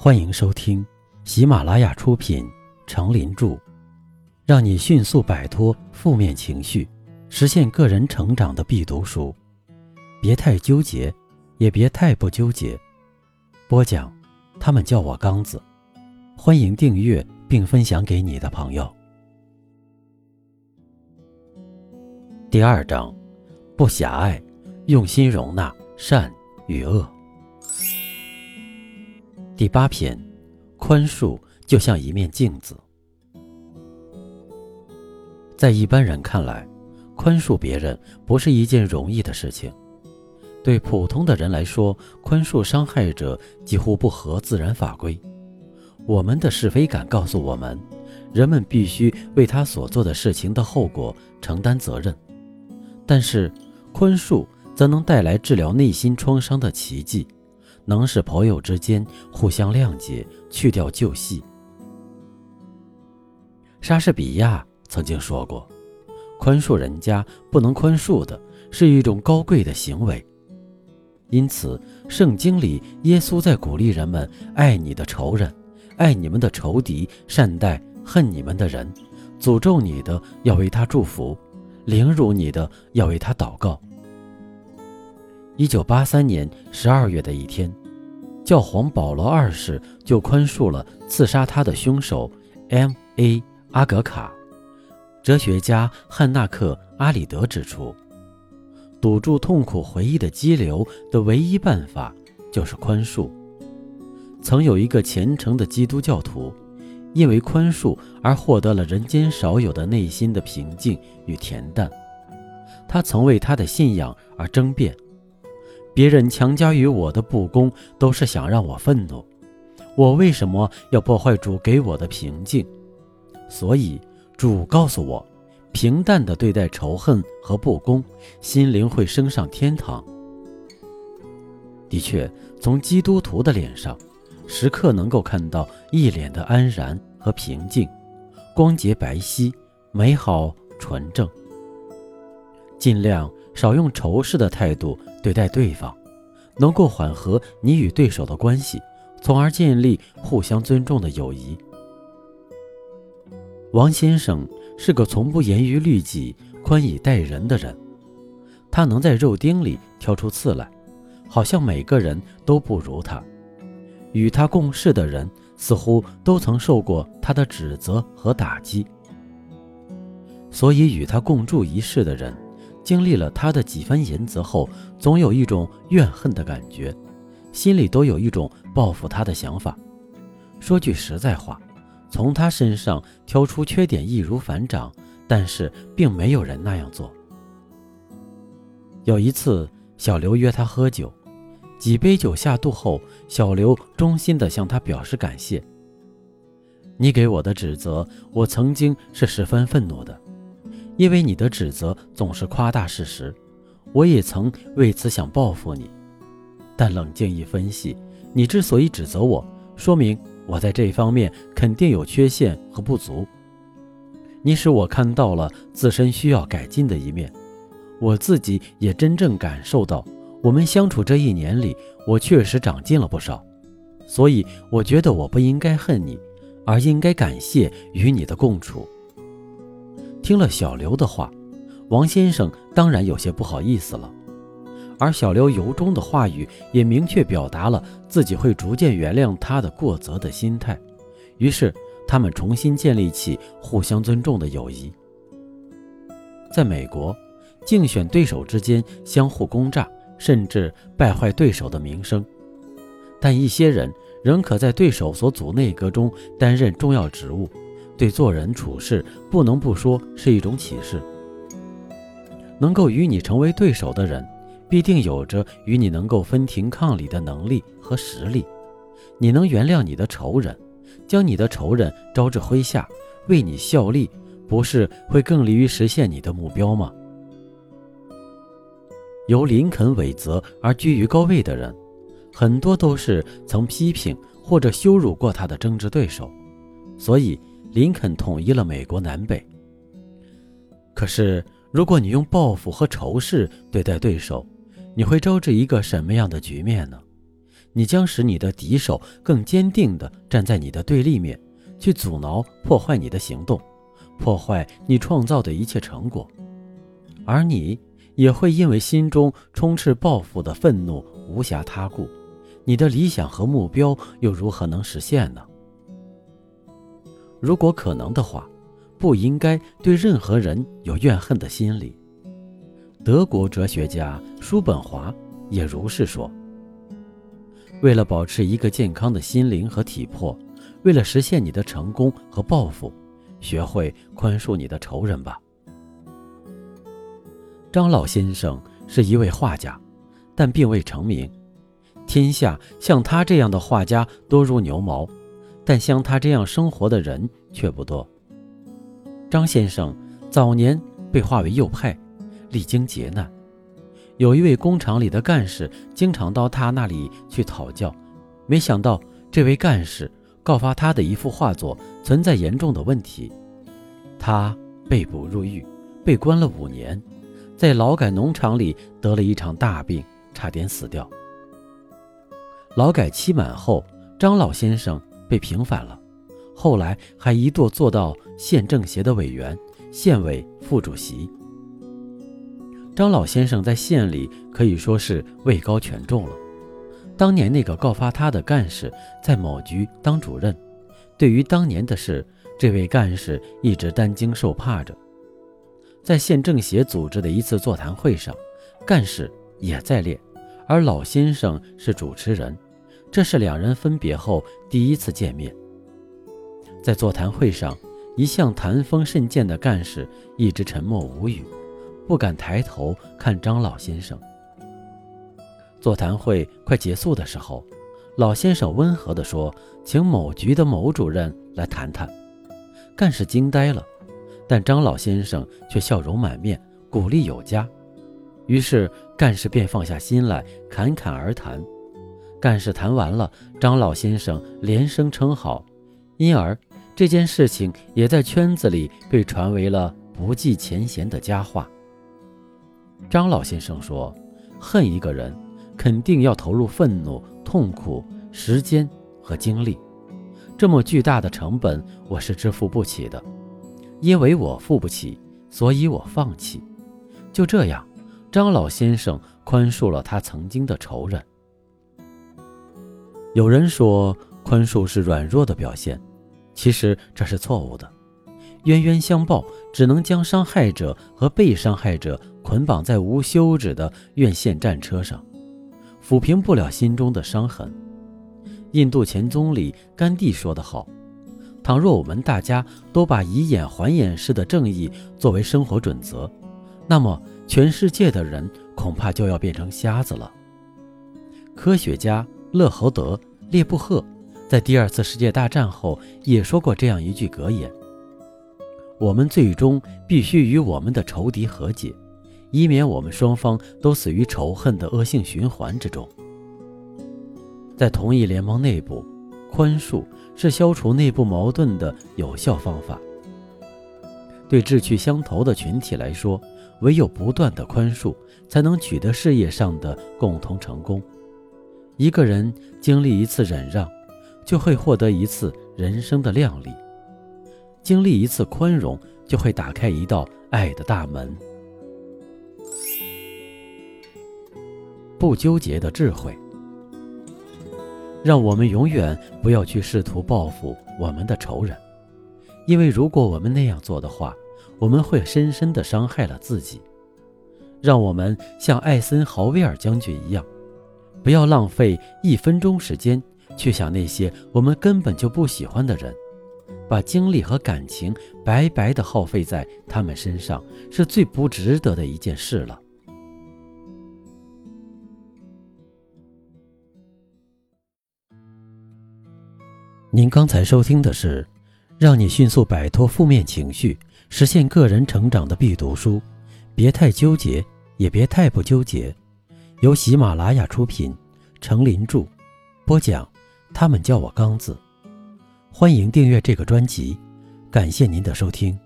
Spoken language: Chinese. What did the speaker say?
欢迎收听喜马拉雅出品《成林著》，让你迅速摆脱负面情绪，实现个人成长的必读书。别太纠结，也别太不纠结。播讲，他们叫我刚子。欢迎订阅并分享给你的朋友。第二章，不狭隘，用心容纳善与恶。第八篇，宽恕就像一面镜子。在一般人看来，宽恕别人不是一件容易的事情。对普通的人来说，宽恕伤害者几乎不合自然法规。我们的是非感告诉我们，人们必须为他所做的事情的后果承担责任。但是，宽恕则能带来治疗内心创伤的奇迹。能使朋友之间互相谅解，去掉旧戏。莎士比亚曾经说过：“宽恕人家不能宽恕的，是一种高贵的行为。”因此，圣经里耶稣在鼓励人们爱你的仇人，爱你们的仇敌，善待恨你们的人，诅咒你的要为他祝福，凌辱你的要为他祷告。一九八三年十二月的一天，教皇保罗二世就宽恕了刺杀他的凶手 M.A. 阿格卡。哲学家汉纳克阿里德指出，堵住痛苦回忆的激流的唯一办法就是宽恕。曾有一个虔诚的基督教徒，因为宽恕而获得了人间少有的内心的平静与恬淡。他曾为他的信仰而争辩。别人强加于我的不公，都是想让我愤怒。我为什么要破坏主给我的平静？所以主告诉我，平淡的对待仇恨和不公，心灵会升上天堂。的确，从基督徒的脸上，时刻能够看到一脸的安然和平静，光洁白皙，美好纯正。尽量少用仇视的态度。对待对方，能够缓和你与对手的关系，从而建立互相尊重的友谊。王先生是个从不严于律己、宽以待人的人，他能在肉丁里挑出刺来，好像每个人都不如他。与他共事的人似乎都曾受过他的指责和打击，所以与他共住一室的人。经历了他的几番言辞后，总有一种怨恨的感觉，心里都有一种报复他的想法。说句实在话，从他身上挑出缺点易如反掌，但是并没有人那样做。有一次，小刘约他喝酒，几杯酒下肚后，小刘衷心地向他表示感谢。你给我的指责，我曾经是十分愤怒的。因为你的指责总是夸大事实，我也曾为此想报复你，但冷静一分析，你之所以指责我，说明我在这方面肯定有缺陷和不足。你使我看到了自身需要改进的一面，我自己也真正感受到，我们相处这一年里，我确实长进了不少，所以我觉得我不应该恨你，而应该感谢与你的共处。听了小刘的话，王先生当然有些不好意思了，而小刘由衷的话语也明确表达了自己会逐渐原谅他的过责的心态。于是，他们重新建立起互相尊重的友谊。在美国，竞选对手之间相互攻诈，甚至败坏对手的名声，但一些人仍可在对手所组内阁中担任重要职务。对做人处事，不能不说是一种启示。能够与你成为对手的人，必定有着与你能够分庭抗礼的能力和实力。你能原谅你的仇人，将你的仇人招至麾下，为你效力，不是会更利于实现你的目标吗？由林肯伟泽而居于高位的人，很多都是曾批评或者羞辱过他的政治对手，所以。林肯统一了美国南北。可是，如果你用报复和仇视对待对手，你会招致一个什么样的局面呢？你将使你的敌手更坚定地站在你的对立面，去阻挠、破坏你的行动，破坏你创造的一切成果，而你也会因为心中充斥报复的愤怒，无暇他顾。你的理想和目标又如何能实现呢？如果可能的话，不应该对任何人有怨恨的心理。德国哲学家叔本华也如是说。为了保持一个健康的心灵和体魄，为了实现你的成功和抱负，学会宽恕你的仇人吧。张老先生是一位画家，但并未成名。天下像他这样的画家多如牛毛，但像他这样生活的人却不多。张先生早年被划为右派，历经劫难。有一位工厂里的干事经常到他那里去讨教，没想到这位干事告发他的一幅画作存在严重的问题，他被捕入狱，被关了五年，在劳改农场里得了一场大病，差点死掉。劳改期满后，张老先生被平反了，后来还一度做到县政协的委员、县委副主席。张老先生在县里可以说是位高权重了。当年那个告发他的干事在某局当主任，对于当年的事，这位干事一直担惊受怕着。在县政协组织的一次座谈会上，干事也在列，而老先生是主持人。这是两人分别后第一次见面。在座谈会上，一向谈风甚健的干事一直沉默无语。不敢抬头看张老先生。座谈会快结束的时候，老先生温和地说：“请某局的某主任来谈谈。”干事惊呆了，但张老先生却笑容满面，鼓励有加。于是干事便放下心来，侃侃而谈。干事谈完了，张老先生连声称好，因而这件事情也在圈子里被传为了不计前嫌的佳话。张老先生说：“恨一个人，肯定要投入愤怒、痛苦、时间和精力，这么巨大的成本，我是支付不起的。因为我付不起，所以我放弃。就这样，张老先生宽恕了他曾经的仇人。有人说，宽恕是软弱的表现，其实这是错误的。冤冤相报，只能将伤害者和被伤害者。”捆绑在无休止的院线战车上，抚平不了心中的伤痕。印度前总理甘地说得好：“倘若我们大家都把以眼还眼式的正义作为生活准则，那么全世界的人恐怕就要变成瞎子了。”科学家勒侯德·列布赫在第二次世界大战后也说过这样一句格言：“我们最终必须与我们的仇敌和解。”以免我们双方都死于仇恨的恶性循环之中。在同一联盟内部，宽恕是消除内部矛盾的有效方法。对志趣相投的群体来说，唯有不断的宽恕，才能取得事业上的共同成功。一个人经历一次忍让，就会获得一次人生的亮丽；经历一次宽容，就会打开一道爱的大门。不纠结的智慧，让我们永远不要去试图报复我们的仇人，因为如果我们那样做的话，我们会深深的伤害了自己。让我们像艾森豪威尔将军一样，不要浪费一分钟时间去想那些我们根本就不喜欢的人，把精力和感情白白的耗费在他们身上，是最不值得的一件事了。您刚才收听的是《让你迅速摆脱负面情绪，实现个人成长的必读书》，别太纠结，也别太不纠结。由喜马拉雅出品，程林著，播讲。他们叫我刚子。欢迎订阅这个专辑，感谢您的收听。